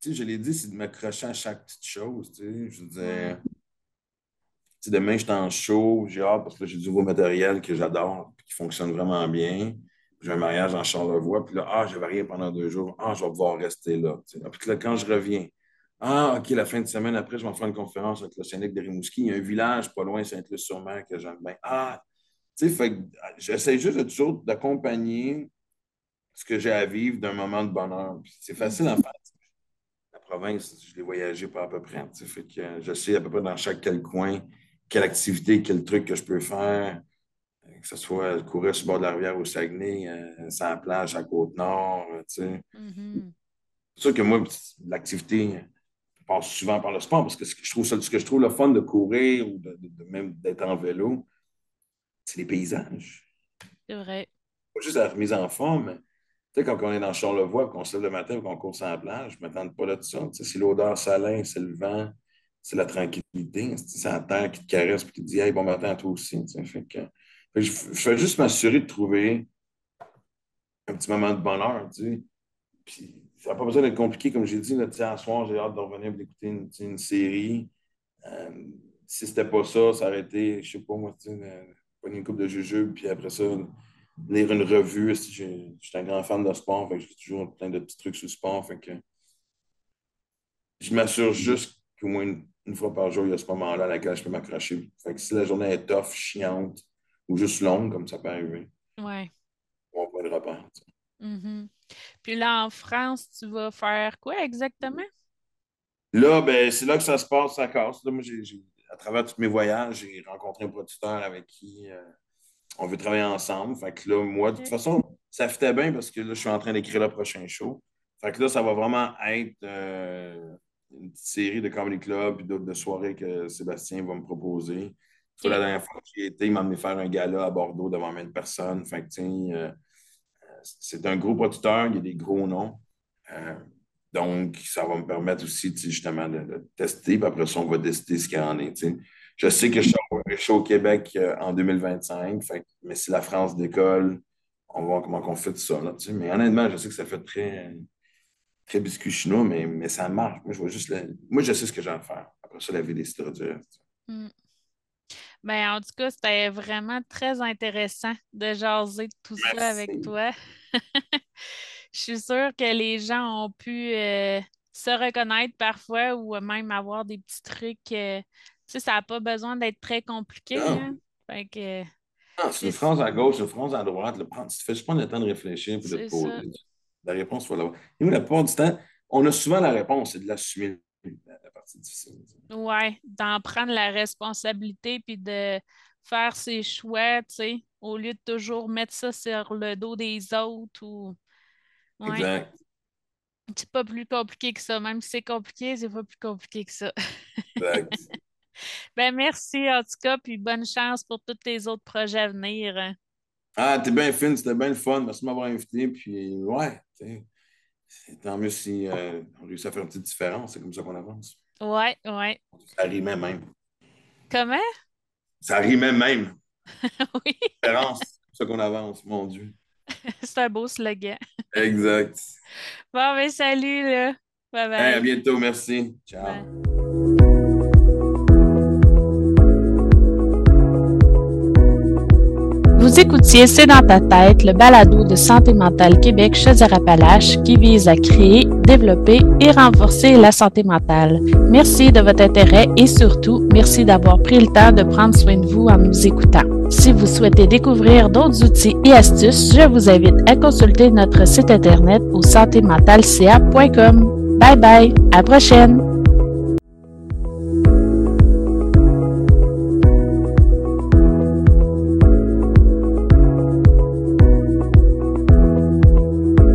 tu sais, je l'ai dit, c'est de m'accrocher à chaque petite chose, tu sais. Je veux dire, tu sais, demain, je suis en show, j'ai hâte parce que j'ai du nouveau matériel que j'adore, qui fonctionne vraiment bien. J'ai un mariage en Charlevoix, puis là, ah, je vais rien pendant deux jours, ah, je vais pouvoir rester là. sais. Puis là, quand je reviens, ah, OK, la fin de semaine après, je vais faire une conférence avec le syndic de Rimouski. Il y a un village pas loin, Saint-Luc-sur-Mer, que j'aime bien. Ah, tu sais, fait ah, j'essaie juste de toujours d'accompagner ce que j'ai à vivre d'un moment de bonheur. C'est facile Mhm. faire. La province, je l'ai voyagé pas à peu près. Fait que je sais à peu près dans chaque quel coin, quelle activité, quel truc que je peux faire. Que ce soit courir sur le bord de la rivière au Saguenay, euh, sur la plage à Côte-Nord. euh, tu sais. Mhm. C'est sûr que moi, l'activité passe souvent par le sport parce que ce que je trouve, ça- ce que je trouve le fun de courir ou de, de- de même d'être en vélo, c'est les paysages. C'est vrai. Pas juste la remise en forme, mais tu sais, quand on est dans Charlevoix, qu'on se lève le matin qu'on court sur la plage, je ne m'attends pas là de ça. Tu sais, c'est l'odeur salin, c'est le vent, c'est la tranquillité, c'est la terre qui te caresse et qui te dit Hey, bon matin à toi aussi. tu sais. Fait que je, je fais juste m'assurer de trouver un petit moment de bonheur. Tu sais. Puis ça n'a pas besoin d'être compliqué, comme j'ai dit. Là, tu soir, j'ai hâte de revenir d'écouter une, série. Euh, si c'était pas ça, ça aurait été, je sais pas moi, tu sais, une, une coupe de jujube, puis après ça, lire une revue. Je suis un grand fan de sport, fait que j'ai toujours plein de petits trucs sur le sport. Fait que je m'assure juste qu'au moins une, une fois par jour, il y a ce moment-là à laquelle je peux m'accrocher. Fait que si la journée est tough, chiante, ou juste longue, comme ça peut arriver, Ouais. on point de repère. Puis là, en France, tu vas faire quoi exactement? Là, ben, c'est là que ça se passe, ça casse. Là, moi, à travers tous mes voyages, j'ai rencontré un producteur avec qui euh, on veut travailler ensemble. Fait que là, moi, de toute façon, ça fitait bien parce que là, je suis en train d'écrire le prochain show. Fait que là, ça va vraiment être euh, une petite série de comedy club et d'autres de soirées que Sébastien va me proposer. Soit la dernière fois que j'y étais, il m'a amené faire un gala à Bordeaux devant 1000 personnes. Fait que, euh, c'est un gros producteur, il y a des gros noms. Euh, donc, ça va me permettre aussi, justement, de, de tester. Puis après ça, on va décider ce qu'il y en est. Je sais que je suis au- Québec euh, en 2025, fait mais si la France décolle, on va voir comment on fait ça. Là. Mais honnêtement, je sais que ça fait très, très biscuit chinois, mais, mais ça marche. Moi, je vois juste le- Moi, je sais ce que j'ai à faire. Après ça, la vie décidera du reste. Mm. Ben, en tout cas, c'était vraiment très intéressant de jaser tout ça avec toi. Je suis sûre que les gens ont pu euh, se reconnaître parfois ou même avoir des petits trucs. euh, tu sais, ça n'a pas besoin d'être très compliqué, hein. Fait que Non, c'est une c'est phrase à gauche, une phrase à droite. Le tu te fais juste prendre le temps de réfléchir et de poser. La réponse, il faut l'avoir. Et nous, la plupart du temps, on a souvent la réponse, c'est de l'assumer, la, partie difficile. Ouais, d'en prendre la responsabilité puis de faire ses choix, tu sais, au lieu de toujours mettre ça sur le dos des autres ou. Ouais, Exact. c'est pas plus compliqué que ça. Même si c'est compliqué, c'est pas plus compliqué que ça. Exact. Ben merci en tout cas, puis bonne chance pour tous tes autres projets à venir. Ah, t'es bien fine, c'était bien le fun. Merci de m'avoir invité. Puis, ouais, tant mieux si euh, on réussit à faire une petite différence. C'est comme ça qu'on avance. Ouais, ouais. Ça rimait même. Comment? Ça rimait même. Oui, Différence. C'est comme ça qu'on avance, mon Dieu. c'est un beau slogan. Exact. Bon, ben salut là. Bye Hey, à bye. bientôt. Merci. Ciao. Bye. C'est dans ta tête, le balado de Santé mentale Québec Chaudière-Appalaches qui vise à créer, développer et renforcer la santé mentale. Merci de votre intérêt et surtout, merci d'avoir pris le temps de prendre soin de vous en nous écoutant. Si vous souhaitez découvrir d'autres outils et astuces, je vous invite à consulter notre site internet au santémentalca.com. Bye bye, à prochaine!